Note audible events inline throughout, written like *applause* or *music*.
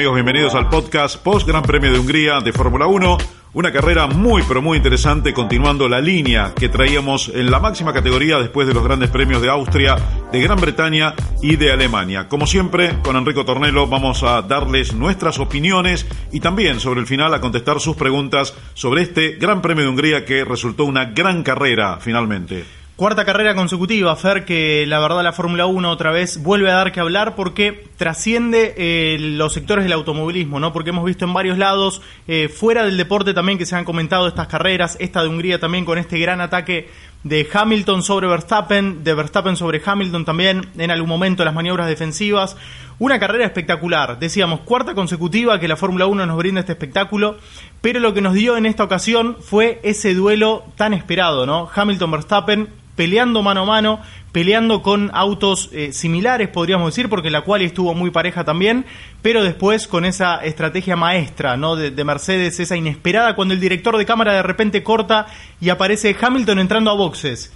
Amigos, bienvenidos al podcast Post Gran Premio de Hungría de Fórmula 1. Una carrera muy pero muy interesante continuando la línea que traíamos en la máxima categoría después de los grandes premios de Austria, de Gran Bretaña y de Alemania. Como siempre, con Enrico Tornelo vamos a darles nuestras opiniones y también sobre el final a contestar sus preguntas sobre este Gran Premio de Hungría que resultó una gran carrera finalmente. Cuarta carrera consecutiva, Fer, que la verdad la Fórmula 1 otra vez vuelve a dar que hablar porque trasciende eh, los sectores del automovilismo, ¿no? Porque hemos visto en varios lados, eh, fuera del deporte también que se han comentado estas carreras, esta de Hungría también con este gran ataque de Hamilton sobre Verstappen, de Verstappen sobre Hamilton también, en algún momento las maniobras defensivas. Una carrera espectacular, decíamos, cuarta consecutiva que la Fórmula 1 nos brinda este espectáculo, pero lo que nos dio en esta ocasión fue ese duelo tan esperado, ¿no? Hamilton-Verstappen peleando mano a mano, peleando con autos eh, similares, podríamos decir, porque la cual estuvo muy pareja también, pero después con esa estrategia maestra de, Mercedes, esa inesperada, cuando el director de cámara de repente corta y aparece Hamilton entrando a boxes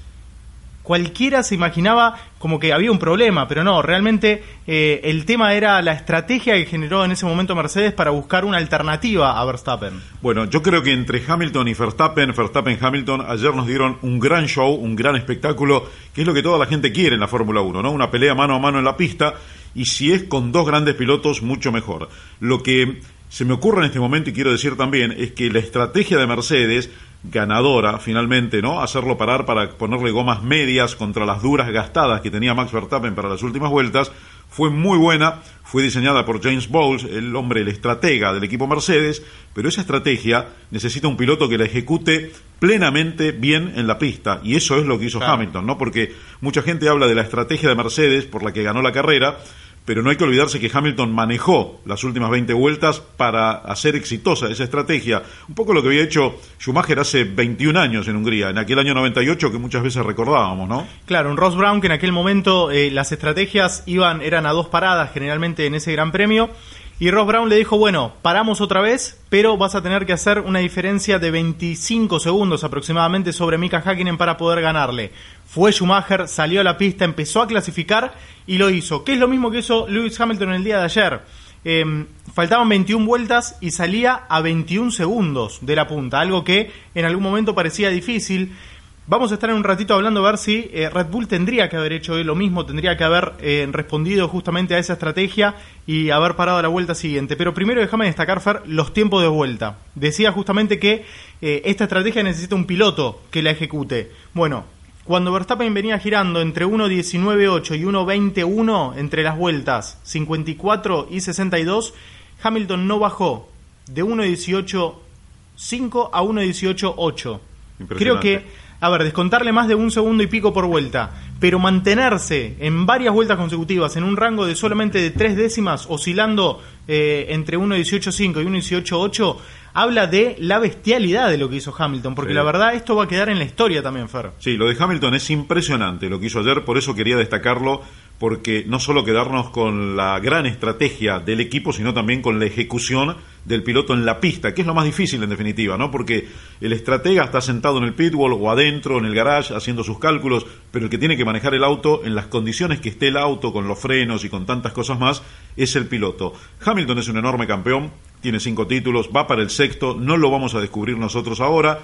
cualquiera se imaginaba como que había un problema, pero no, realmente eh, el tema era la estrategia que generó en ese momento Mercedes para buscar una alternativa a Verstappen. Bueno, yo creo que entre Hamilton y Verstappen, Verstappen-Hamilton, ayer nos dieron un gran show, un gran espectáculo, que es lo que toda la gente quiere en la Fórmula 1, ¿no? Una pelea mano a mano en la pista, y si es con dos grandes pilotos, mucho mejor. Lo que se me ocurre en este momento, y quiero decir también, es que la estrategia de Mercedes ganadora finalmente, ¿no? Hacerlo parar para ponerle gomas medias contra las duras gastadas que tenía Max Verstappen para las últimas vueltas, fue muy buena, fue diseñada por James Bowles, el hombre, el estratega del equipo Mercedes, pero esa estrategia necesita un piloto que la ejecute plenamente bien en la pista, y eso es lo que hizo Hamilton, ¿no? Porque mucha gente habla de la estrategia de Mercedes por la que ganó la carrera, pero no hay que olvidarse que Hamilton manejó las últimas 20 vueltas para hacer exitosa esa estrategia. Un poco lo que había hecho Schumacher hace 21 años en Hungría, en aquel año 98 que muchas veces recordábamos, ¿no? Claro, un Ross Brown que en aquel momento eh, las estrategias iban eran a dos paradas generalmente en ese Gran Premio y Ross Brown le dijo, bueno, paramos otra vez, pero vas a tener que hacer una diferencia de 25 segundos aproximadamente sobre Mika Hakkinen para poder ganarle. Fue Schumacher, salió a la pista, empezó a clasificar y lo hizo. Que es lo mismo que hizo Lewis Hamilton el día de ayer. Eh, faltaban 21 vueltas y salía a 21 segundos de la punta, algo que en algún momento parecía difícil. Vamos a estar en un ratito hablando a ver si eh, Red Bull tendría que haber hecho lo mismo, tendría que haber eh, respondido justamente a esa estrategia y haber parado la vuelta siguiente. Pero primero déjame destacar, Fer, los tiempos de vuelta. Decía justamente que eh, esta estrategia necesita un piloto que la ejecute. Bueno, cuando Verstappen venía girando entre 1.19.8 y 1.21 entre las vueltas 54 y 62, Hamilton no bajó de 1.18.5 a 1.18.8. Creo que a ver, descontarle más de un segundo y pico por vuelta, pero mantenerse en varias vueltas consecutivas en un rango de solamente de tres décimas, oscilando eh, entre 1.18.5 y 1.18.8, habla de la bestialidad de lo que hizo Hamilton, porque la verdad esto va a quedar en la historia también, Fer. Sí, lo de Hamilton es impresionante lo que hizo ayer, por eso quería destacarlo porque no solo quedarnos con la gran estrategia del equipo, sino también con la ejecución del piloto en la pista, que es lo más difícil en definitiva, ¿no? Porque el estratega está sentado en el pitwall o adentro en el garage haciendo sus cálculos, pero el que tiene que manejar el auto en las condiciones que esté el auto, con los frenos y con tantas cosas más, es el piloto. Hamilton es un enorme campeón, tiene cinco títulos, va para el sexto, no lo vamos a descubrir nosotros ahora,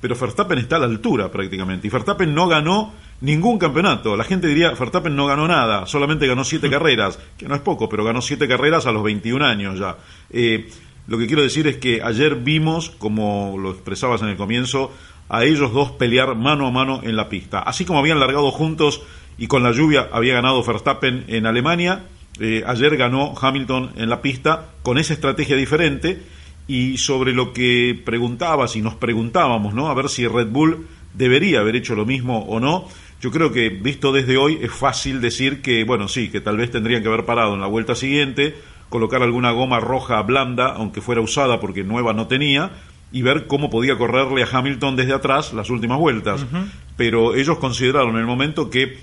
pero Verstappen está a la altura prácticamente, y Verstappen no ganó ningún campeonato. La gente diría, Verstappen no ganó nada, solamente ganó siete *laughs* carreras, que no es poco, pero ganó siete carreras a los 21 años ya. Eh, lo que quiero decir es que ayer vimos, como lo expresabas en el comienzo, a ellos dos pelear mano a mano en la pista. Así como habían largado juntos y con la lluvia había ganado Verstappen en Alemania, eh, ayer ganó Hamilton en la pista con esa estrategia diferente y sobre lo que preguntabas y nos preguntábamos, ¿no? A ver si Red Bull debería haber hecho lo mismo o no. Yo creo que visto desde hoy es fácil decir que, bueno, sí, que tal vez tendrían que haber parado en la vuelta siguiente, colocar alguna goma roja blanda, aunque fuera usada porque nueva no tenía, y ver cómo podía correrle a Hamilton desde atrás las últimas vueltas. Pero ellos consideraron en el momento que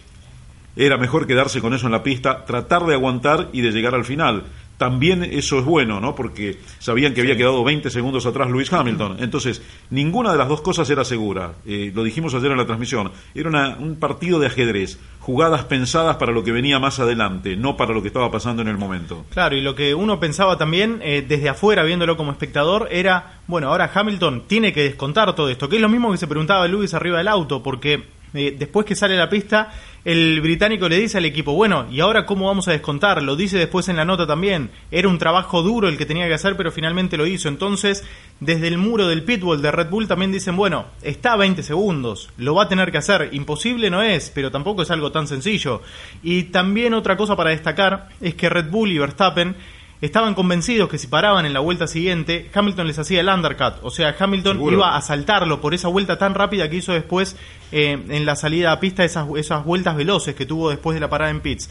era mejor quedarse con eso en la pista, tratar de aguantar y de llegar al final. También eso es bueno, ¿no? Porque sabían que había quedado 20 segundos atrás Luis Hamilton. Entonces, ninguna de las dos cosas era segura. Eh, lo dijimos ayer en la transmisión. Era un partido de ajedrez, jugadas pensadas para lo que venía más adelante, no para lo que estaba pasando en el momento. Claro, y lo que uno pensaba también eh, desde afuera, viéndolo como espectador, era, bueno, ahora Hamilton tiene que descontar todo esto, que es lo mismo que se preguntaba Luis arriba del auto, porque eh, después que sale la pista, el británico le dice al equipo, bueno, ¿y ahora cómo vamos a descontar? Lo dice después en la nota también. Era un trabajo duro el que tenía que hacer, pero finalmente lo hizo. Entonces, desde el muro del pitbull de Red Bull también dicen, bueno, está a 20 segundos, lo va a tener que hacer. Imposible no es, pero tampoco es algo tan sencillo. Y también otra cosa para destacar es que Red Bull y Verstappen estaban convencidos que si paraban en la vuelta siguiente, Hamilton les hacía el undercut. O sea, Hamilton iba a saltarlo por esa vuelta tan rápida que hizo después eh, en la salida a pista, esas, esas vueltas veloces que tuvo después de la parada en pits.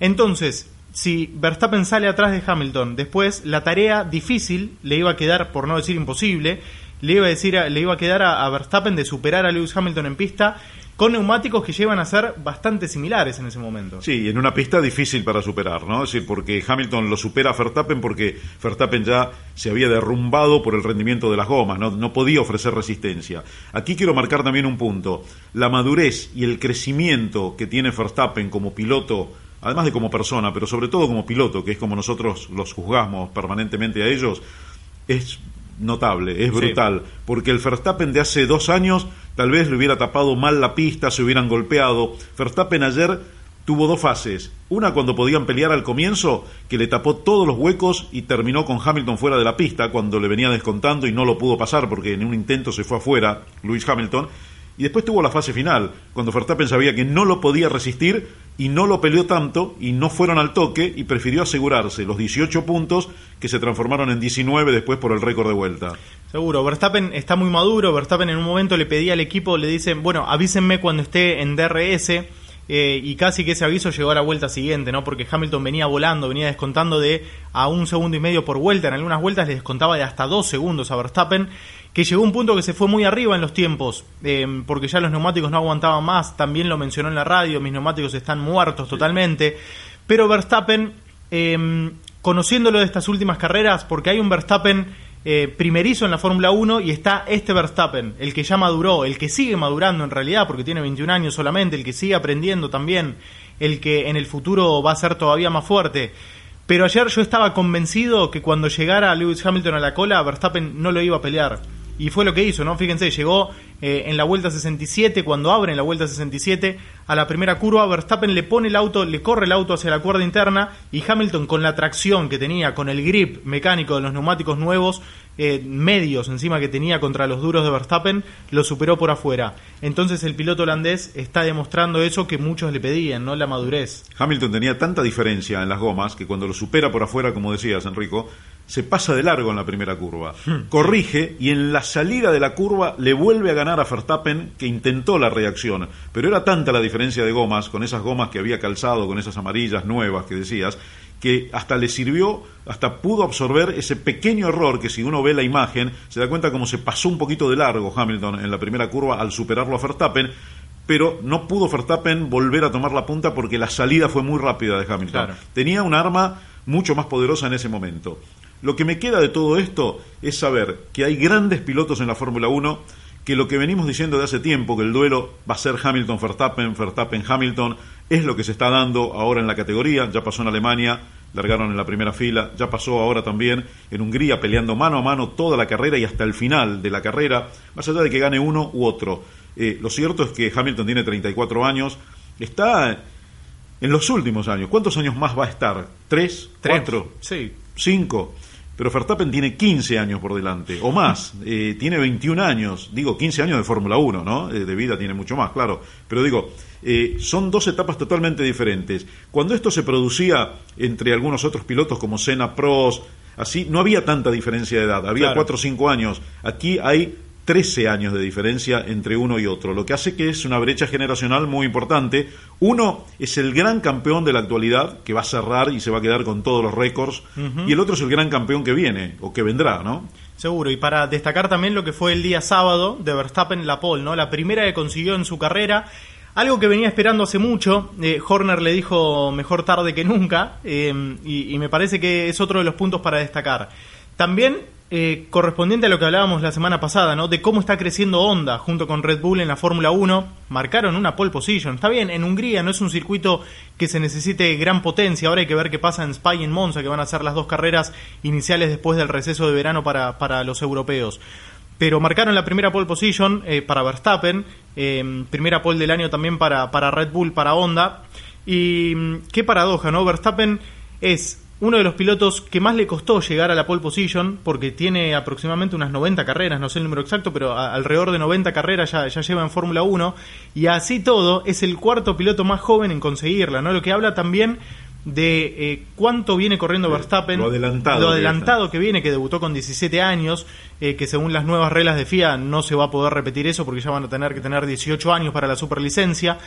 Entonces, si Verstappen sale atrás de Hamilton, después la tarea difícil le iba a quedar, por no decir imposible, le iba a decir le iba a quedar a, Verstappen de superar a Lewis Hamilton en pista con neumáticos que llevan a ser bastante similares en ese momento. Sí, en una pista difícil para superar, ¿no? Es decir, porque Hamilton lo supera a Verstappen porque Verstappen ya se había derrumbado por el rendimiento de las gomas, ¿no? no podía ofrecer resistencia. Aquí quiero marcar también un punto. La madurez y el crecimiento que tiene Verstappen como piloto además de como persona, pero sobre todo como piloto, que es como nosotros los juzgamos permanentemente a ellos, es notable, es brutal, porque el Verstappen de hace dos años tal vez le hubiera tapado mal la pista, se hubieran golpeado. Verstappen ayer tuvo dos fases, una cuando podían pelear al comienzo, que le tapó todos los huecos y terminó con Hamilton fuera de la pista cuando le venía descontando y no lo pudo pasar porque en un intento se fue afuera Luis Hamilton. Y después tuvo la fase final, cuando Verstappen sabía que no lo podía resistir y no lo peleó tanto y no fueron al toque y prefirió asegurarse los 18 puntos que se transformaron en 19 después por el récord de vuelta. Seguro, Verstappen está muy maduro, Verstappen en un momento le pedía al equipo, le dicen, bueno, avísenme cuando esté en DRS. Eh, y casi que ese aviso llegó a la vuelta siguiente, ¿no? Porque Hamilton venía volando, venía descontando de a un segundo y medio por vuelta. En algunas vueltas le descontaba de hasta dos segundos a Verstappen que llegó un punto que se fue muy arriba en los tiempos, eh, porque ya los neumáticos no aguantaban más, también lo mencionó en la radio, mis neumáticos están muertos totalmente, pero Verstappen, eh, conociéndolo de estas últimas carreras, porque hay un Verstappen eh, primerizo en la Fórmula 1 y está este Verstappen, el que ya maduró, el que sigue madurando en realidad, porque tiene 21 años solamente, el que sigue aprendiendo también, el que en el futuro va a ser todavía más fuerte. Pero ayer yo estaba convencido que cuando llegara Lewis Hamilton a la cola, Verstappen no lo iba a pelear y fue lo que hizo, ¿no? Fíjense, llegó eh, en la vuelta 67, cuando abre en la vuelta 67, a la primera curva, Verstappen le pone el auto, le corre el auto hacia la cuerda interna y Hamilton con la tracción que tenía, con el grip mecánico de los neumáticos nuevos, eh, medios encima que tenía contra los duros de Verstappen, lo superó por afuera. Entonces el piloto holandés está demostrando eso que muchos le pedían, ¿no? La madurez. Hamilton tenía tanta diferencia en las gomas que cuando lo supera por afuera, como decías, Enrico, se pasa de largo en la primera curva, hmm. corrige y en la salida de la curva le vuelve a ganar a Verstappen que intentó la reacción, pero era tanta la diferencia de gomas, con esas gomas que había calzado, con esas amarillas nuevas que decías, que hasta le sirvió, hasta pudo absorber ese pequeño error que si uno ve la imagen se da cuenta como se pasó un poquito de largo Hamilton en la primera curva al superarlo a Verstappen, pero no pudo Verstappen volver a tomar la punta porque la salida fue muy rápida de Hamilton. Tenía un arma mucho más poderosa en ese momento. Lo que me queda de todo esto es saber que hay grandes pilotos en la Fórmula 1, que lo que venimos diciendo de hace tiempo, que el duelo va a ser Hamilton-Verstappen, Verstappen-Hamilton, es lo que se está dando ahora en la categoría, ya pasó en Alemania, largaron en la primera fila, ya pasó ahora también en Hungría peleando mano a mano toda la carrera y hasta el final de la carrera, más allá de que gane uno u otro. Eh, lo cierto es que Hamilton tiene 34 años, está en los últimos años. ¿Cuántos años más va a estar? ¿Tres? ¿Cuatro? Sí. ¿Cinco? Pero Verstappen tiene 15 años por delante, o más, eh, tiene 21 años, digo 15 años de Fórmula 1, ¿no? Eh, de vida tiene mucho más, claro, pero digo, eh, son dos etapas totalmente diferentes. Cuando esto se producía entre algunos otros pilotos como Senna, Prost, así, no había tanta diferencia de edad, había 4 o 5 años, aquí hay 13 años de diferencia entre uno y otro, lo que hace que es una brecha generacional muy importante. Uno es el gran campeón de la actualidad, que va a cerrar y se va a quedar con todos los récords, y el otro es el gran campeón que viene, o que vendrá, ¿no? Seguro, y para destacar también lo que fue el día sábado de Verstappen la pole, ¿no? La primera que consiguió en su carrera. Algo que venía esperando hace mucho, eh, Horner le dijo mejor tarde que nunca, eh, y, me parece que es otro de los puntos para destacar. También eh, correspondiente a lo que hablábamos la semana pasada, ¿no? De cómo está creciendo Honda junto con Red Bull en la Fórmula 1, marcaron una pole position. Está bien, en Hungría no es un circuito que se necesite gran potencia, ahora hay que ver qué pasa en Spa y en Monza, que van a ser las dos carreras iniciales después del receso de verano para, para los europeos pero marcaron la primera pole position eh, para Verstappen, eh, primera pole del año también para, para Red Bull, para Honda. Y mm, qué paradoja, ¿no? Verstappen es uno de los pilotos que más le costó llegar a la pole position, porque tiene aproximadamente unas 90 carreras, no sé el número exacto, pero alrededor de 90 carreras ya, ya lleva en Fórmula 1, y así todo es el cuarto piloto más joven en conseguirla, ¿no? Lo que habla también de eh, cuánto viene corriendo Verstappen, lo adelantado, adelantado que, viene, que debutó con 17 años, eh, que según las nuevas reglas de FIA no se va a poder repetir eso porque ya van a tener que tener 18 años para la superlicencia.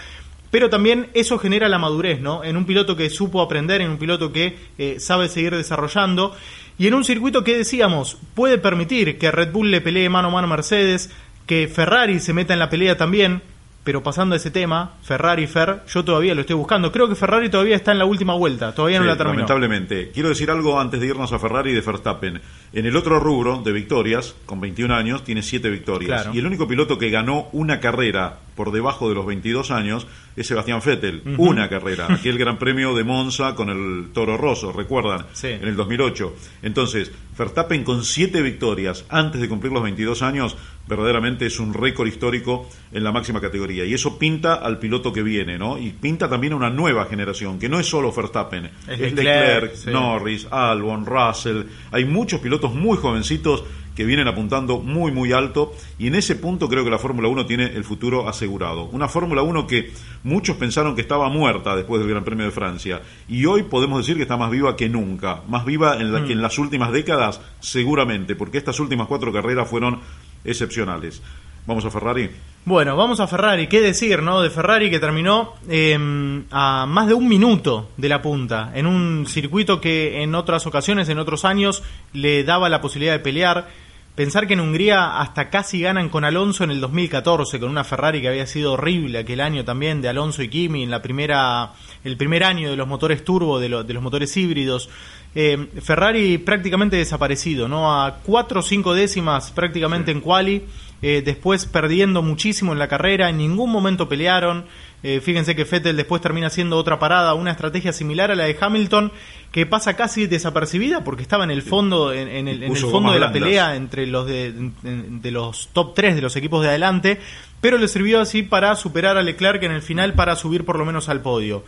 Pero también eso genera la madurez, ¿no? En un piloto que supo aprender, en un piloto que eh, sabe seguir desarrollando y en un circuito que decíamos puede permitir que Red Bull le pelee mano a mano a Mercedes, que Ferrari se meta en la pelea también, pero pasando a ese tema, Ferrari Fer, yo todavía lo estoy buscando. Creo que Ferrari todavía está en la última vuelta, todavía no la terminó. Lamentablemente. Quiero decir algo antes de irnos a Ferrari y de Verstappen. En el otro rubro de victorias, con 21 años, tiene 7 victorias. Y el único piloto que ganó una carrera por debajo de los 22 años es Sebastián Vettel. Una carrera. Aquel gran premio de Monza con el Toro Rosso, recuerdan, en el 2008. Entonces, Verstappen con 7 victorias antes de cumplir los 22 años, verdaderamente es un récord histórico en la máxima categoría. Y eso pinta al piloto que viene, ¿no? Y pinta también a una nueva generación, que no es solo Verstappen, es, Leclerc, Norris, Albon, Russell. Hay muchos pilotos muy jovencitos que vienen apuntando muy muy alto y en ese punto creo que la Fórmula 1 tiene el futuro asegurado. Una Fórmula 1 que muchos pensaron que estaba muerta después del Gran Premio de Francia y hoy podemos decir que está más viva que nunca, más viva en la, que en mm. las últimas décadas seguramente, porque estas últimas cuatro carreras fueron excepcionales. Vamos a Ferrari. Bueno, vamos a Ferrari. ¿Qué decir, no? De Ferrari que terminó em, a más de un minuto de la punta, en un circuito que en otras ocasiones, en otros años, le daba la posibilidad de pelear. Pensar que en Hungría hasta casi ganan con Alonso en el 2014, con una Ferrari que había sido horrible aquel año también de Alonso y Kimi en la primera, el primer año de los motores turbo, de, los motores híbridos. Em, Ferrari prácticamente desaparecido, ¿no? A cuatro o cinco décimas prácticamente en quali eh, después perdiendo muchísimo en la carrera, en ningún momento pelearon. Eh, fíjense que Fettel después termina haciendo otra parada, una estrategia similar a la de Hamilton, que pasa casi desapercibida porque estaba en el fondo, en, el, fondo de la pelea entre los de, de, los top 3 de los equipos de adelante, pero le sirvió así para superar a Leclerc en el final para subir por lo menos al podio.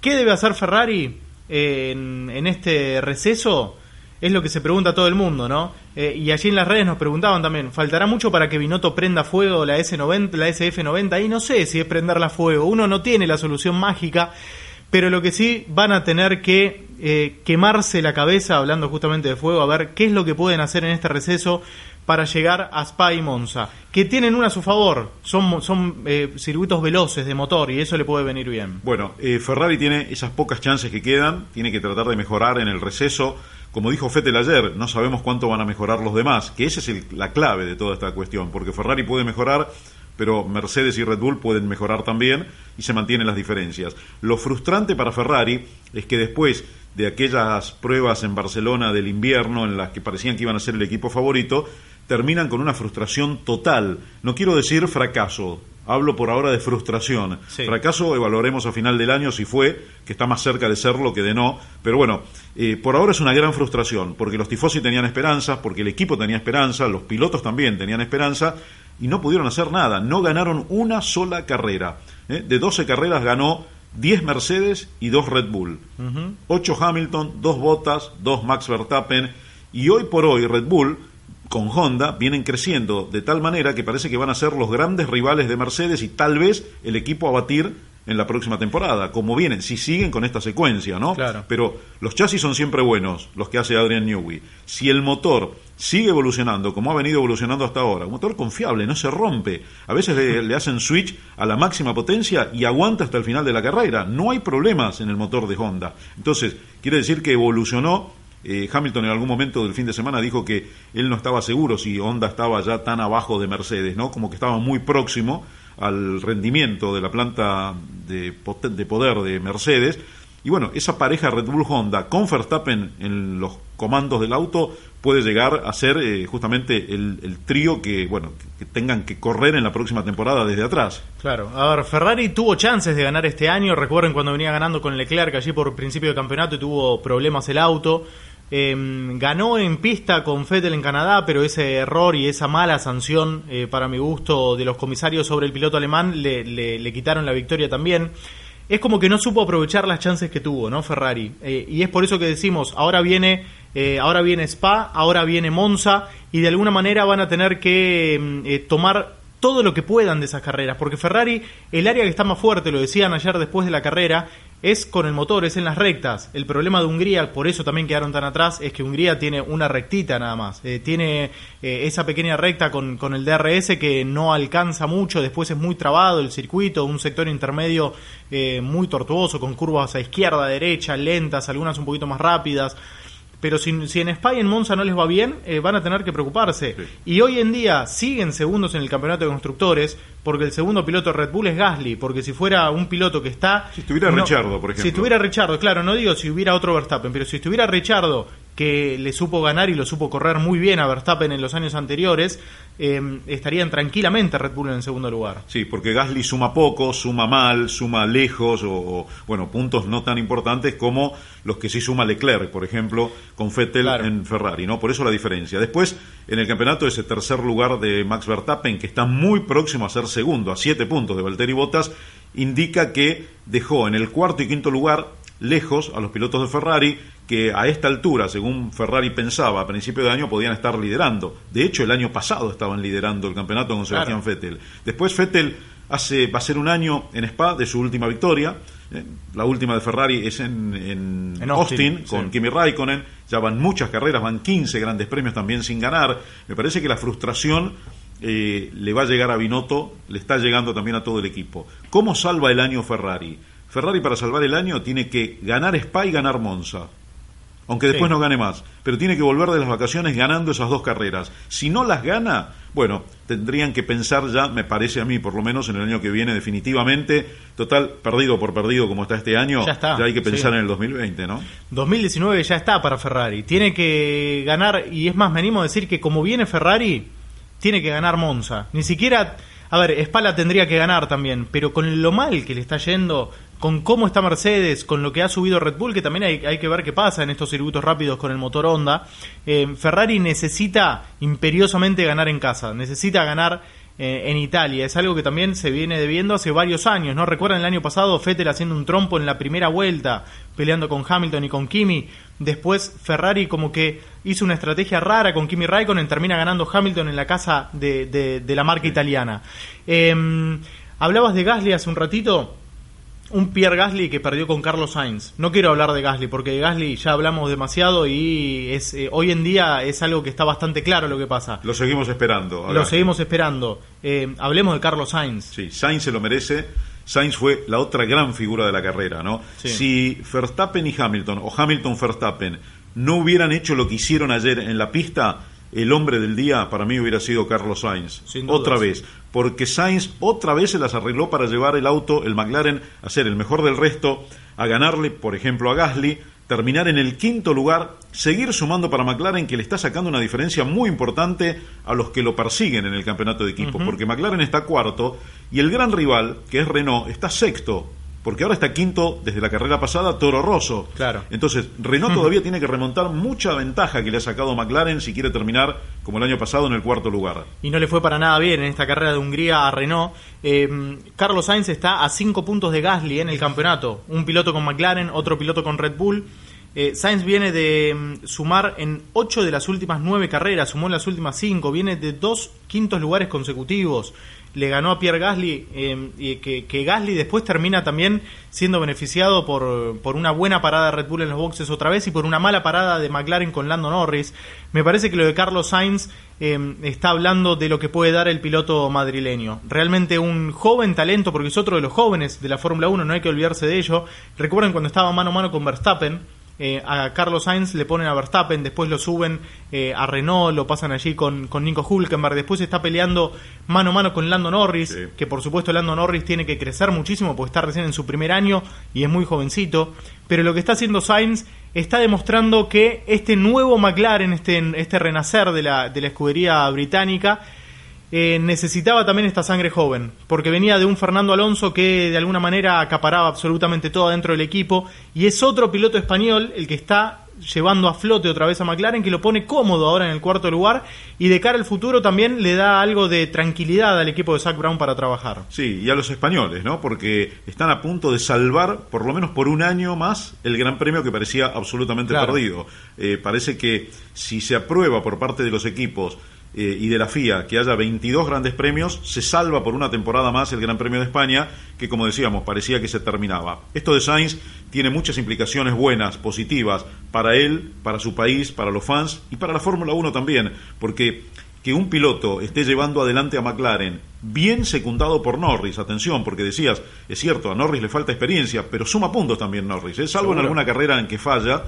¿Qué debe hacer Ferrari en, en este receso? Es lo que se pregunta todo el mundo, ¿no? Eh, y allí en las redes nos preguntaban también, ¿faltará mucho para que Binotto prenda fuego la S90, la SF90? Y no sé si es prenderla fuego, uno no tiene la solución mágica, pero lo que sí van a tener que eh, quemarse la cabeza, hablando justamente de fuego, a ver qué es lo que pueden hacer en este receso para llegar a Spa y Monza, que tienen una a su favor, son, son eh, circuitos veloces de motor y eso le puede venir bien. Bueno, Ferrari tiene esas pocas chances que quedan, tiene que tratar de mejorar en el receso como dijo Fettel ayer, no sabemos cuánto van a mejorar los demás, que esa es la clave de toda esta cuestión, porque Ferrari puede mejorar, pero Mercedes y Red Bull pueden mejorar también y se mantienen las diferencias. Lo frustrante para Ferrari es que después de aquellas pruebas en Barcelona del invierno en las que parecían que iban a ser el equipo favorito, terminan con una frustración total. No quiero decir fracaso, Hablo por ahora de frustración. Fracaso evaluaremos a final del año si fue, que está más cerca de serlo que de no. Pero bueno, eh, por ahora es una gran frustración, porque los tifosi tenían esperanzas, porque el equipo tenía esperanza, los pilotos también tenían esperanza, y no pudieron hacer nada. No ganaron una sola carrera. ¿eh? De 12 carreras ganó 10 Mercedes y 2 Red Bull. 8 Hamilton, 2 Bottas, 2 Max Verstappen. Y hoy por hoy Red Bull con Honda vienen creciendo de tal manera que parece que van a ser los grandes rivales de Mercedes y tal vez el equipo a batir en la próxima temporada, como vienen, si siguen con esta secuencia, ¿no? Claro. Pero los chasis son siempre buenos, los que hace Adrian Newey. Si el motor sigue evolucionando como ha venido evolucionando hasta ahora, un motor confiable, no se rompe. A veces le, le, hacen switch a la máxima potencia y aguanta hasta el final de la carrera. No hay problemas en el motor de Honda. Entonces, quiere decir que evolucionó eh, Hamilton en algún momento del fin de semana dijo que él no estaba seguro si Honda estaba ya tan abajo de Mercedes, ¿no? Como que estaba muy próximo al rendimiento de la planta de, de poder de Mercedes. Y bueno, esa pareja Red Bull Honda con Verstappen en los comandos del auto puede llegar a ser eh, justamente el, trío que, bueno, que tengan que correr en la próxima temporada desde atrás. Claro, a ver, Ferrari tuvo chances de ganar este año, recuerden cuando venía ganando con Leclerc allí por principio de campeonato y tuvo problemas el auto. Em, ganó en pista con Fettel en Canadá, pero ese error y esa mala sanción, eh, para mi gusto, de los comisarios sobre el piloto alemán le, quitaron la victoria también es como que no supo aprovechar las chances que tuvo, ¿no? Ferrari. Eh, y es por eso que decimos, ahora viene, eh, ahora viene Spa, ahora viene Monza, y de alguna manera van a tener que mm, tomar todo lo que puedan de esas carreras, porque Ferrari, el área que está más fuerte, lo decían ayer después de la carrera, es con el motor, es en las rectas. El problema de Hungría, por eso también quedaron tan atrás, es que Hungría tiene una rectita nada más. Eh, tiene eh, esa pequeña recta con, con, el DRS que no alcanza mucho, después es muy trabado el circuito, un sector intermedio eh, muy tortuoso, con curvas a izquierda, derecha, lentas, algunas un poquito más rápidas pero si, si, en Spa y en Monza no les va bien, eh, van a tener que preocuparse. Y hoy en día siguen segundos en el campeonato de constructores, porque el segundo piloto de Red Bull es Gasly, porque si fuera un piloto que está... Si estuviera Richardo, por ejemplo. Si estuviera Richardo, claro, no digo si hubiera otro Verstappen, pero si estuviera Richardo que le supo ganar y lo supo correr muy bien a Verstappen en los años anteriores, eh, estarían tranquilamente Red Bull en el segundo lugar. Sí, porque Gasly suma poco, suma mal, suma lejos, o, bueno, puntos no tan importantes como los que sí suma Leclerc, por ejemplo, con Vettel en Ferrari, ¿no? Por eso la diferencia. Después, en el campeonato, ese tercer lugar de Max Verstappen, que está muy próximo a ser segundo, a siete puntos de Valtteri Bottas, indica que dejó en el cuarto y quinto lugar lejos a los pilotos de Ferrari que a esta altura, según Ferrari pensaba a principio de año, podían estar liderando. De hecho, el año pasado estaban liderando el campeonato con Sebastián Vettel. Después Vettel hace, va a ser un año en Spa de su última victoria. Eh, la última de Ferrari es en, Austin, con Kimi Raikkonen. Ya van muchas carreras, van 15 grandes premios también sin ganar. Me parece que la frustración eh, le va a llegar a Binotto, le está llegando también a todo el equipo. ¿Cómo salva el año Ferrari? Ferrari para salvar el año tiene que ganar Spa y ganar Monza. Aunque después no gane más, pero tiene que volver de las vacaciones ganando esas dos carreras. Si no las gana, bueno, tendrían que pensar ya, me parece a mí, por lo menos en el año que viene definitivamente, total, perdido por perdido como está este año, ya, hay que pensar en el 2020, ¿no? 2019 ya está para Ferrari, tiene que ganar, y es más, me animo a decir que como viene Ferrari, tiene que ganar Monza, ni siquiera... A ver, Spala tendría que ganar también, pero con lo mal que le está yendo, con cómo está Mercedes, con lo que ha subido Red Bull, que también hay, que ver qué pasa en estos circuitos rápidos con el motor Honda, eh, Ferrari necesita imperiosamente ganar en casa, necesita ganar eh, en Italia. Es algo que también se viene debiendo hace varios años, ¿no? Recuerdan el año pasado Fettel haciendo un trompo en la primera vuelta, peleando con Hamilton y con Kimi. Después Ferrari como que hizo una estrategia rara con Kimi Raikkonen, termina ganando Hamilton en la casa de, de la marca italiana. Em, hablabas de Gasly hace un ratito un Pierre Gasly que perdió con Carlos Sainz. No quiero hablar de Gasly porque de Gasly ya hablamos demasiado y es eh, hoy en día es algo que está bastante claro lo que pasa. Lo seguimos esperando. Lo seguimos esperando. Eh, hablemos de Carlos Sainz. Sí, Sainz se lo merece. Sainz fue la otra gran figura de la carrera, ¿no? Si Verstappen y Hamilton o Hamilton Verstappen no hubieran hecho lo que hicieron ayer en la pista, el hombre del día para mí hubiera sido Carlos Sainz. Otra vez. Porque Sainz otra vez se las arregló para llevar el auto, el McLaren, a ser el mejor del resto, a ganarle, por ejemplo, a Gasly, terminar en el quinto lugar, seguir sumando para McLaren, que le está sacando una diferencia muy importante a los que lo persiguen en el campeonato de equipos, porque McLaren está cuarto y el gran rival, que es Renault, está sexto porque ahora está quinto desde la carrera pasada Toro Rosso. Claro. Entonces, Renault todavía tiene que remontar mucha ventaja que le ha sacado McLaren si quiere terminar como el año pasado en el cuarto lugar. Y no le fue para nada bien en esta carrera de Hungría a Renault. Eh, Carlos Sainz está a cinco puntos de Gasly en el campeonato. Un piloto con McLaren, otro piloto con Red Bull. Eh, Sainz viene de mm, sumar en ocho de las últimas nueve carreras, sumó en las últimas cinco, viene de dos quintos lugares consecutivos le ganó a Pierre Gasly em, y que, Gasly después termina también siendo beneficiado por, por, una buena parada de Red Bull en los boxes otra vez y por una mala parada de McLaren con Lando Norris. Me parece que lo de Carlos Sainz em, está hablando de lo que puede dar el piloto madrileño. Realmente un joven talento, porque es otro de los jóvenes de la Fórmula 1, no hay que olvidarse de ello. Recuerden cuando estaba mano a mano con Verstappen, eh, a Carlos Sainz le ponen a Verstappen, después lo suben eh, a Renault, lo pasan allí con, con Nico Hulkenberg, después está peleando mano a mano con Lando Norris, que por supuesto Lando Norris tiene que crecer muchísimo porque está recién en su primer año y es muy jovencito, pero lo que está haciendo Sainz está demostrando que este nuevo McLaren, este, este renacer de la, de la escudería británica, eh, necesitaba también esta sangre joven, porque venía de un Fernando Alonso que de alguna manera acaparaba absolutamente todo dentro del equipo, y es otro piloto español el que está llevando a flote otra vez a McLaren, que lo pone cómodo ahora en el cuarto lugar, y de cara al futuro también le da algo de tranquilidad al equipo de Zach Brown para trabajar. Sí, y a los españoles, ¿no? Porque están a punto de salvar, por lo menos por un año más, el Gran Premio que parecía absolutamente perdido. Eh, parece que si se aprueba por parte de los equipos eh, y de la FIA que haya 22 grandes premios, se salva por una temporada más el Gran Premio de España, que como decíamos, parecía que se terminaba. Esto de Sainz tiene muchas implicaciones buenas, positivas, para él, para su país, para los fans y para la Fórmula 1 también, porque que un piloto esté llevando adelante a McLaren, bien secundado por Norris, atención, porque decías, es cierto, a Norris le falta experiencia, pero suma puntos también Norris, ¿eh? salvo en alguna carrera en que falla,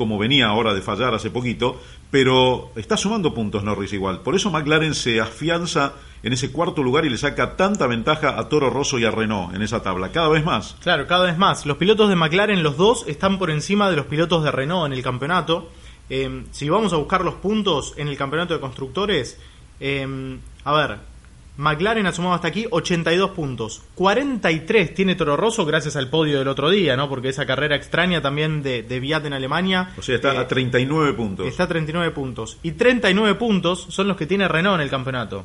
como venía ahora de fallar hace poquito, pero está sumando puntos Norris igual. Por eso McLaren se afianza en ese cuarto lugar y le saca tanta ventaja a Toro Rosso y a Renault en esa tabla, cada vez más. Claro, cada vez más. Los pilotos de McLaren, los dos, están por encima de los pilotos de Renault en el campeonato. Eh, si vamos a buscar los puntos en el campeonato de constructores, eh, a ver, McLaren ha sumado hasta aquí 82 puntos. 43 tiene Toro Rosso gracias al podio del otro día, ¿no? Porque esa carrera extraña también de, de Viat en Alemania. O sea, está a 39 eh, puntos. Está a 39 puntos. Y 39 puntos son los que tiene Renault en el campeonato.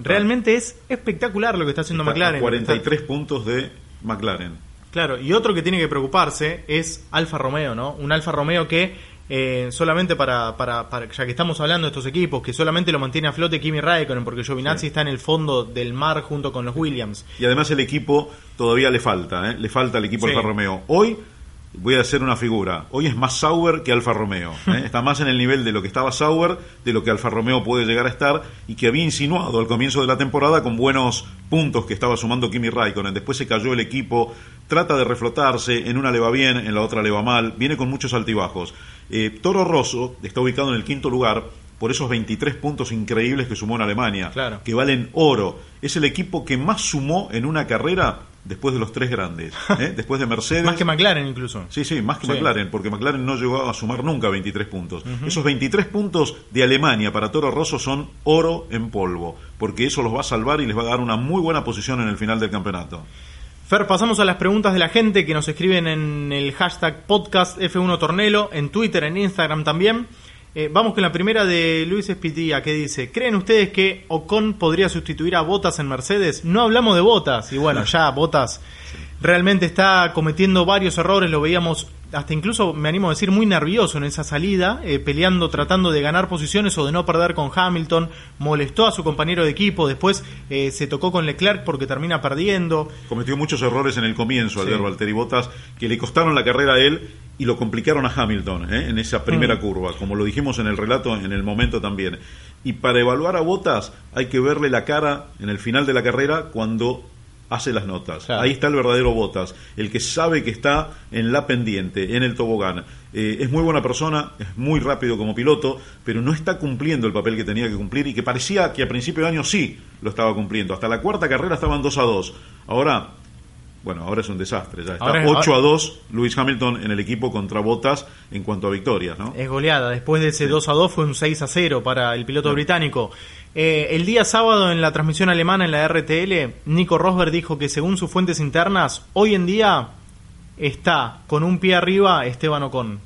Realmente es espectacular lo que está haciendo McLaren. A 43 puntos de McLaren. Claro, y otro que tiene que preocuparse es Alfa Romeo, ¿no? Un Alfa Romeo que eh, solamente para, para, ya que estamos hablando de estos equipos, que solamente lo mantiene a flote Kimi Raikkonen, porque Giovinazzi está en el fondo del mar junto con los Williams. Y además el equipo todavía le falta, ¿eh? le falta al equipo Alfa Romeo. Hoy voy a hacer una figura. Hoy es más Sauber que Alfa Romeo. ¿eh? *laughs* Está más en el nivel de lo que estaba Sauber, de lo que Alfa Romeo puede llegar a estar y que había insinuado al comienzo de la temporada con buenos puntos que estaba sumando Kimi Raikkonen. Después se cayó el equipo, trata de reflotarse, en una le va bien, en la otra le va mal, viene con muchos altibajos. Eh, Toro Rosso está ubicado en el quinto lugar por esos 23 puntos increíbles que sumó en Alemania, que valen oro. Es el equipo que más sumó en una carrera después de los tres grandes, *laughs* ¿eh? después de Mercedes. más que McLaren incluso. Sí, sí, más que McLaren, porque McLaren no llegó a sumar nunca 23 puntos. Esos 23 puntos de Alemania para Toro Rosso son oro en polvo, porque eso los va a salvar y les va a dar una muy buena posición en el final del campeonato. Fer, pasamos a las preguntas de la gente que nos escriben en el hashtag podcast F1 Tornelo, en Twitter, en Instagram también. Eh, vamos con la primera de Luis Espitía que dice, ¿creen ustedes que Ocon podría sustituir a Botas en Mercedes? No hablamos de Botas y bueno, *laughs* ya Botas realmente está cometiendo varios errores, lo veíamos hasta incluso me animo a decir muy nervioso en esa salida, eh, peleando, tratando de ganar posiciones o de no perder con Hamilton, molestó a su compañero de equipo, después eh, se tocó con Leclerc porque termina perdiendo. Cometió muchos errores en el comienzo, al Valtteri Bottas, que le costaron la carrera a él y lo complicaron a Hamilton ¿eh? en esa primera mm. curva, como lo dijimos en el relato en el momento también. Y para evaluar a Bottas hay que verle la cara en el final de la carrera cuando hace las notas. Ahí está el verdadero Botas, el que sabe que está en la pendiente, en el tobogán. Eh, es muy buena persona, es muy rápido como piloto, pero no está cumpliendo el papel que tenía que cumplir y que parecía que a principio de año sí lo estaba cumpliendo. Hasta la cuarta carrera estaban 2 a 2. Ahora bueno, ahora es un desastre. Ya está 8 a 2 Luis Hamilton en el equipo contra Botas en cuanto a victorias. ¿no? Es goleada. Después de ese 2 a 2 fue un 6 a 0 para el piloto británico. Eh, el día sábado en la transmisión alemana en la RTL, Nico Rosberg dijo que según sus fuentes internas, hoy en día está con un pie arriba Esteban Ocon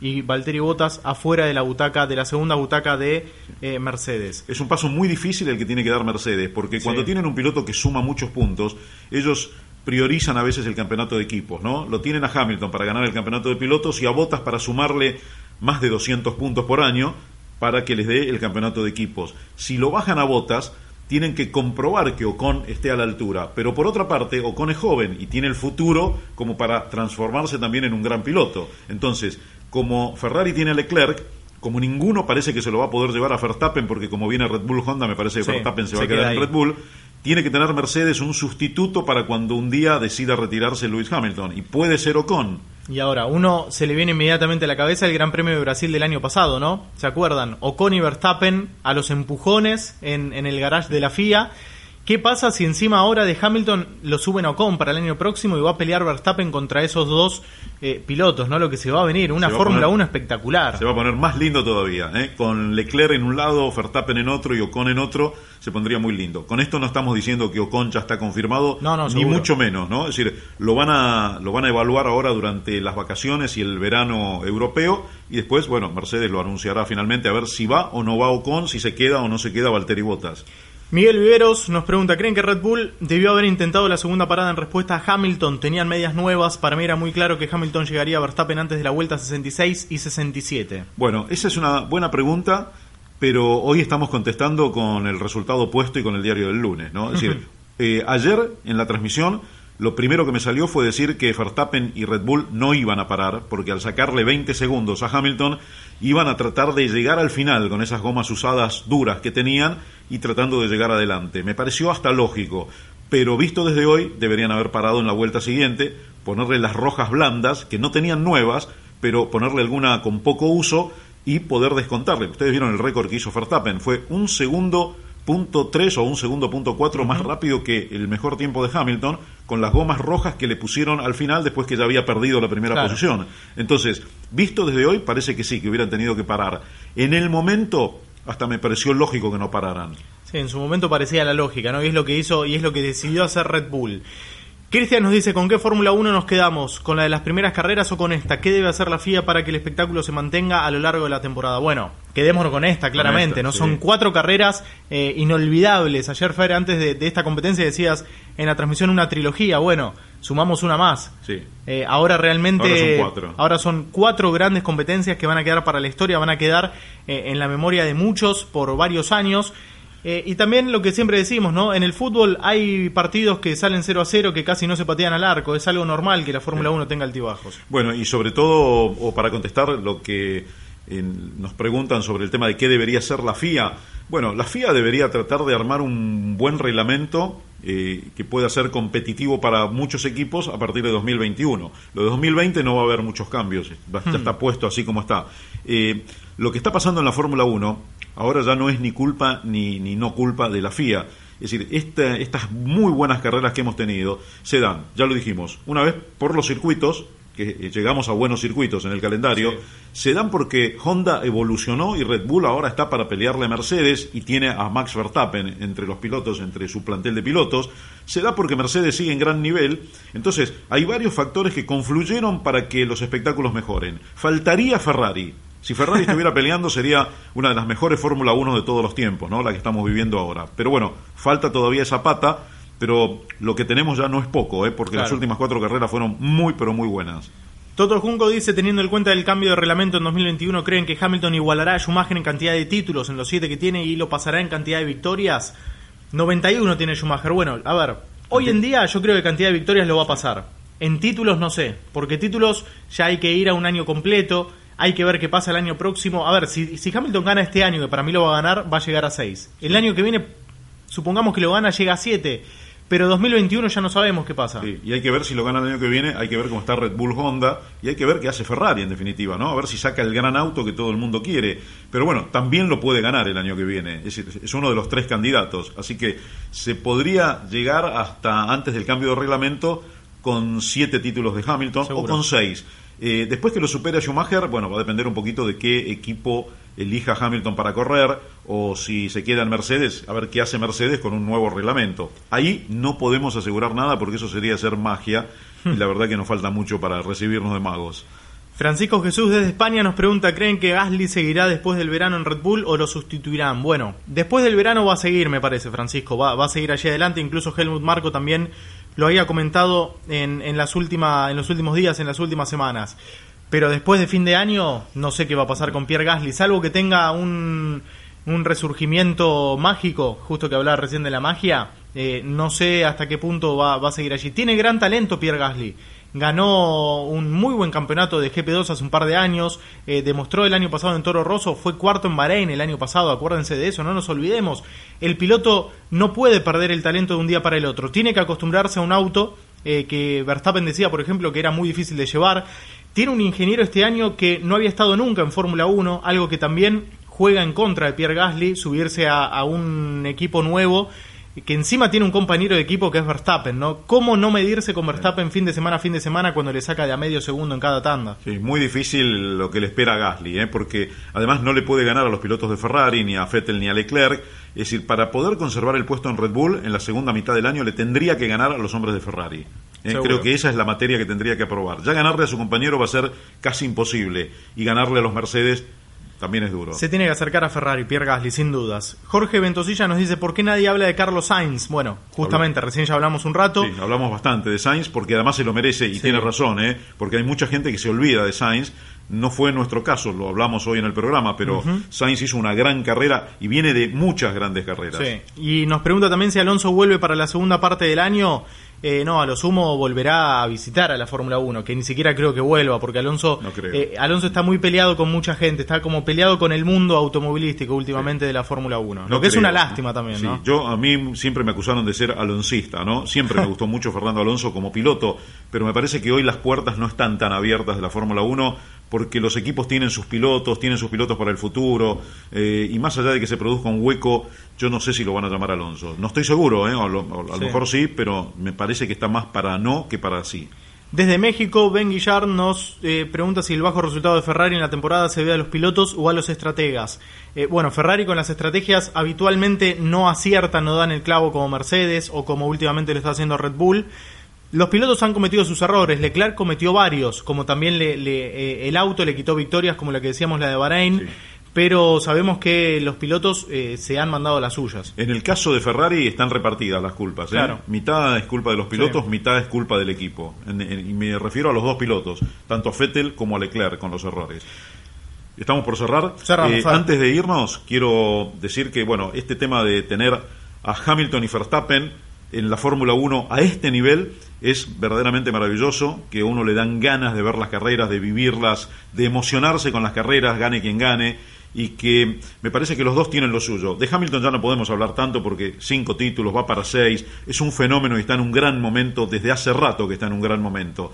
y Valtteri Bottas afuera de la butaca, de la segunda butaca de eh, Mercedes. Es un paso muy difícil el que tiene que dar Mercedes, porque cuando tienen un piloto que suma muchos puntos, ellos priorizan a veces el campeonato de equipos, ¿no? Lo tienen a Hamilton para ganar el campeonato de pilotos y a Bottas para sumarle más de 200 puntos por año, para que les dé el campeonato de equipos. Si lo bajan a botas, tienen que comprobar que Ocon esté a la altura. Pero por otra parte, Ocon es joven y tiene el futuro como para transformarse también en un gran piloto. Entonces, como Ferrari tiene a Leclerc, como ninguno parece que se lo va a poder llevar a Verstappen, porque como viene Red Bull Honda, me parece que Verstappen se va a quedar en Red Bull, tiene que tener Mercedes un sustituto para cuando un día decida retirarse Lewis Hamilton. Y puede ser Ocon. Y ahora, uno se le viene inmediatamente a la cabeza el Gran Premio de Brasil del año pasado, ¿no? ¿Se acuerdan? Ocon y Verstappen a los empujones en, en el garage de la FIA ¿Qué pasa si encima ahora de Hamilton lo suben a Ocon para el año próximo y va a pelear Verstappen contra esos dos eh, pilotos, ¿no? Lo que se va a venir, una Fórmula 1 espectacular. Se va a poner más lindo todavía, ¿eh? Con Leclerc en un lado, Verstappen en otro y Ocon en otro, se pondría muy lindo. Con esto no estamos diciendo que Ocon ya está confirmado, ni mucho menos, ¿no? Es decir, lo van a lo van a evaluar ahora durante las vacaciones y el verano europeo y después, bueno, Mercedes lo anunciará finalmente a ver si va o no va Ocon, si se queda o no se queda Valtteri Bottas. Miguel Viveros nos pregunta, ¿creen que Red Bull debió haber intentado la segunda parada en respuesta a Hamilton? Tenían medias nuevas, para mí era muy claro que Hamilton llegaría a Verstappen antes de la vuelta 66 y 67. Bueno, esa es una buena pregunta, pero hoy estamos contestando con el resultado opuesto y con el diario del lunes, ¿no? Es decir, eh, ayer en la transmisión lo primero que me salió fue decir que Verstappen y Red Bull no iban a parar, porque al sacarle 20 segundos a Hamilton, iban a tratar de llegar al final con esas gomas usadas duras que tenían y tratando de llegar adelante. Me pareció hasta lógico, pero visto desde hoy, deberían haber parado en la vuelta siguiente, ponerle las rojas blandas, que no tenían nuevas, pero ponerle alguna con poco uso y poder descontarle. Ustedes vieron el récord que hizo Verstappen, fue un segundo punto 3 o un segundo punto 4 más rápido que el mejor tiempo de Hamilton con las gomas rojas que le pusieron al final después que ya había perdido la primera posición. Entonces, visto desde hoy, parece que sí, que hubieran tenido que parar. En el momento, hasta me pareció lógico que no pararan. Sí, en su momento parecía la lógica, ¿no? Y es lo que hizo y es lo que decidió hacer Red Bull. Cristian nos dice, ¿con qué Fórmula 1 nos quedamos? ¿Con la de las primeras carreras o con esta? ¿Qué debe hacer la FIA para que el espectáculo se mantenga a lo largo de la temporada? Bueno, quedémonos con esta, claramente, ¿no? Son cuatro carreras eh, inolvidables. Ayer, Fer, antes de, esta competencia decías en la transmisión una trilogía. Bueno, sumamos una más. Sí. Eh, ahora realmente... Ahora son cuatro. Ahora son cuatro grandes competencias que van a quedar para la historia, van a quedar eh, en la memoria de muchos por varios años. Eh, y también lo que siempre decimos, ¿no? En el fútbol hay partidos que salen 0 a 0 que casi no se patean al arco. Es algo normal que la Fórmula 1 tenga altibajos. Bueno, y sobre todo, o para contestar lo que nos preguntan sobre el tema de qué debería ser la FIA. Bueno, la FIA debería tratar de armar un buen reglamento eh, que pueda ser competitivo para muchos equipos a partir de 2021. Lo de 2020 no va a haber muchos cambios, ya hmm. está puesto así como está. Eh, lo que está pasando en la Fórmula 1 ahora ya no es ni culpa ni, ni no culpa de la FIA. Es decir, estas muy buenas carreras que hemos tenido se dan, ya lo dijimos, una vez por los circuitos, que eh, llegamos a buenos circuitos en el calendario, se dan porque Honda evolucionó y Red Bull ahora está para pelearle a Mercedes y tiene a Max Verstappen entre los pilotos, entre su plantel de pilotos. Se da porque Mercedes sigue en gran nivel. Entonces, hay varios factores que confluyeron para que los espectáculos mejoren. Faltaría Ferrari, si Ferrari estuviera peleando sería una de las mejores Fórmula 1 de todos los tiempos, ¿no? La que estamos viviendo ahora. Pero bueno, falta todavía esa pata, pero lo que tenemos ya no es poco, ¿eh? Porque las últimas cuatro carreras fueron muy, pero muy buenas. Toto Junco dice, teniendo en cuenta el cambio de reglamento en 2021, ¿creen que Hamilton igualará a Schumacher en cantidad de títulos en los siete que tiene y lo pasará en cantidad de victorias? 91 tiene Schumacher. Bueno, a ver, hoy en día yo creo que cantidad de victorias lo va a pasar. En títulos no sé, porque títulos ya hay que ir a un año completo hay que ver qué pasa el año próximo. A ver, si, si Hamilton gana este año, que para mí lo va a ganar, va a llegar a 6. El año que viene, supongamos que lo gana, llega a 7. Pero 2021 ya no sabemos qué pasa. y hay que ver si lo gana el año que viene, hay que ver cómo está Red Bull Honda y hay que ver qué hace Ferrari en definitiva, ¿no? A ver si saca el gran auto que todo el mundo quiere. Pero bueno, también lo puede ganar el año que viene. Es, es uno de los tres candidatos. Así que se podría llegar hasta antes del cambio de reglamento con siete títulos de Hamilton o con seis. Eh, después que lo supere a Schumacher, bueno, va a depender un poquito de qué equipo elija Hamilton para correr o si se queda en Mercedes, a ver qué hace Mercedes con un nuevo reglamento. Ahí no podemos asegurar nada porque eso sería hacer magia y la verdad que nos falta mucho para recibirnos de magos. Francisco Jesús desde España nos pregunta, ¿creen que Gasly seguirá después del verano en Red Bull o lo sustituirán? Bueno, después del verano va a seguir, me parece, Francisco, va, va a seguir allí adelante, incluso Helmut Marco también lo había comentado en, en, las últimas, en los últimos días, en las últimas semanas. Pero después de fin de año, no sé qué va a pasar con Pierre Gasly, salvo que tenga un, un resurgimiento mágico, justo que hablaba recién de la magia, eh, no sé hasta qué punto va, va, a seguir allí. Tiene gran talento Pierre Gasly ganó un muy buen campeonato de GP2 hace un par de años, eh, demostró el año pasado en Toro Rosso, fue cuarto en Bahrein el año pasado, acuérdense de eso, no nos olvidemos. El piloto no puede perder el talento de un día para el otro, tiene que acostumbrarse a un auto eh, que Verstappen decía, por ejemplo, que era muy difícil de llevar. Tiene un ingeniero este año que no había estado nunca en Fórmula 1, algo que también juega en contra de Pierre Gasly, subirse a, un equipo nuevo que encima tiene un compañero de equipo que es Verstappen, ¿no? ¿Cómo no medirse con Verstappen fin de semana a fin de semana cuando le saca de a medio segundo en cada tanda? Sí, muy difícil lo que le espera a Gasly, ¿eh? porque además no le puede ganar a los pilotos de Ferrari, ni a Vettel, ni a Leclerc. Es decir, para poder conservar el puesto en Red Bull en la segunda mitad del año le tendría que ganar a los hombres de Ferrari. ¿eh? Creo que esa es la materia que tendría que aprobar. Ya ganarle a su compañero va a ser casi imposible y ganarle a los Mercedes también es duro. Se tiene que acercar a Ferrari, Pierre Gasly, sin dudas. Jorge Ventosilla nos dice, ¿por qué nadie habla de Carlos Sainz? Bueno, justamente, recién ya hablamos un rato. Sí, hablamos bastante de Sainz, porque además se lo merece, y tiene razón, ¿eh? porque hay mucha gente que se olvida de Sainz. No fue nuestro caso, lo hablamos hoy en el programa, pero Sainz hizo una gran carrera y viene de muchas grandes carreras. Sí. Y nos pregunta también si Alonso vuelve para la segunda parte del año. Eh, no, a lo sumo volverá a visitar a la Fórmula 1, que ni siquiera creo que vuelva, porque Alonso, eh, Alonso está muy peleado con mucha gente, está como peleado con el mundo automovilístico últimamente de la Fórmula 1, lo que es una lástima también, ¿no? Yo, a mí siempre me acusaron de ser aloncista, ¿no? Siempre me *laughs* gustó mucho Fernando Alonso como piloto, pero me parece que hoy las puertas no están tan abiertas de la Fórmula 1 porque los equipos tienen sus pilotos, tienen sus pilotos para el futuro, eh, y más allá de que se produzca un hueco, yo no sé si lo van a llamar Alonso. No estoy seguro, ¿eh? a lo, mejor sí, pero me parece que está más para no que para sí. Desde México, Ben Guillard nos eh, pregunta si el bajo resultado de Ferrari en la temporada se debe a los pilotos o a los estrategas. bueno, Ferrari con las estrategias habitualmente no aciertan, no dan el clavo como Mercedes o como últimamente lo está haciendo Red Bull. Los pilotos han cometido sus errores. Leclerc cometió varios, como también le, eh, el auto le quitó victorias, como la que decíamos la de Bahrein. Pero sabemos que los pilotos eh, se han mandado las suyas. En el caso de Ferrari están repartidas las culpas. ¿eh? Mitad es culpa de los pilotos, mitad es culpa del equipo. y me refiero a los dos pilotos, tanto a Vettel como a Leclerc con los errores. Estamos por cerrar. antes de irnos, quiero decir que bueno, este tema de tener a Hamilton y Verstappen en la Fórmula 1 a este nivel es verdaderamente maravilloso, que a uno le dan ganas de ver las carreras, de vivirlas, de emocionarse con las carreras, gane quien gane, y que me parece que los dos tienen lo suyo. De Hamilton ya no podemos hablar tanto porque cinco títulos, va para seis, es un fenómeno y está en un gran momento, desde hace rato que está en un gran momento.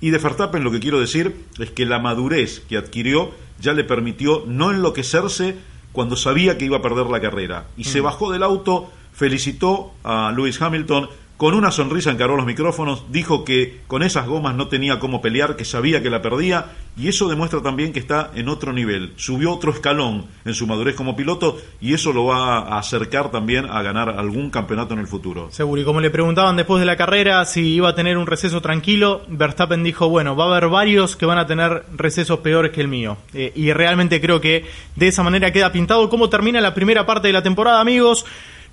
Y de Verstappen lo que quiero decir es que la madurez que adquirió ya le permitió no enloquecerse cuando sabía que iba a perder la carrera. Y se mm. bajó del auto, felicitó a Lewis Hamilton, con una sonrisa encaró los micrófonos, dijo que con esas gomas no tenía cómo pelear, que sabía que la perdía, y eso demuestra también que está en otro nivel. Subió otro escalón en su madurez como piloto, y eso lo va a acercar también a ganar algún campeonato en el futuro. Seguro, y como le preguntaban después de la carrera si iba a tener un receso tranquilo, Verstappen dijo, bueno, va a haber varios que van a tener recesos peores que el mío. Eh, y realmente creo que de esa manera queda pintado cómo termina la primera parte de la temporada, amigos.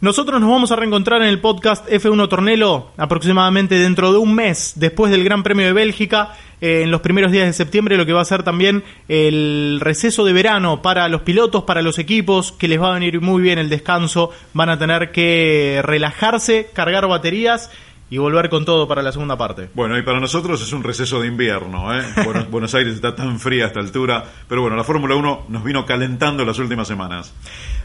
Nosotros nos vamos a reencontrar en el podcast F1 Tornelo aproximadamente dentro de un mes después del Gran Premio de Bélgica, eh, en los primeros días de septiembre, lo que va a ser también el receso de verano para los pilotos, para los equipos, que les va a venir muy bien el descanso, van a tener que relajarse, cargar baterías y volver con todo para la segunda parte. Bueno, y para nosotros es un receso de invierno. ¿eh? *laughs* Buenos, Aires está tan fría a esta altura, pero bueno, la Fórmula 1 nos vino calentando las últimas semanas.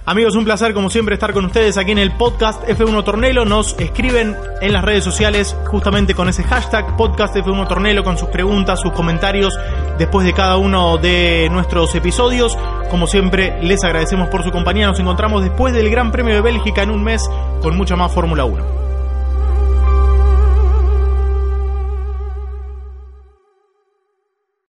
Amigos, un placer como siempre estar con ustedes aquí en el podcast F1 Tornelo. Nos escriben en las redes sociales justamente con ese hashtag podcast F1 Tornelo con sus preguntas, sus comentarios después de cada uno de nuestros episodios. Como siempre, les agradecemos por su compañía. Nos encontramos después del Gran Premio de Bélgica en un mes con mucha más Fórmula 1.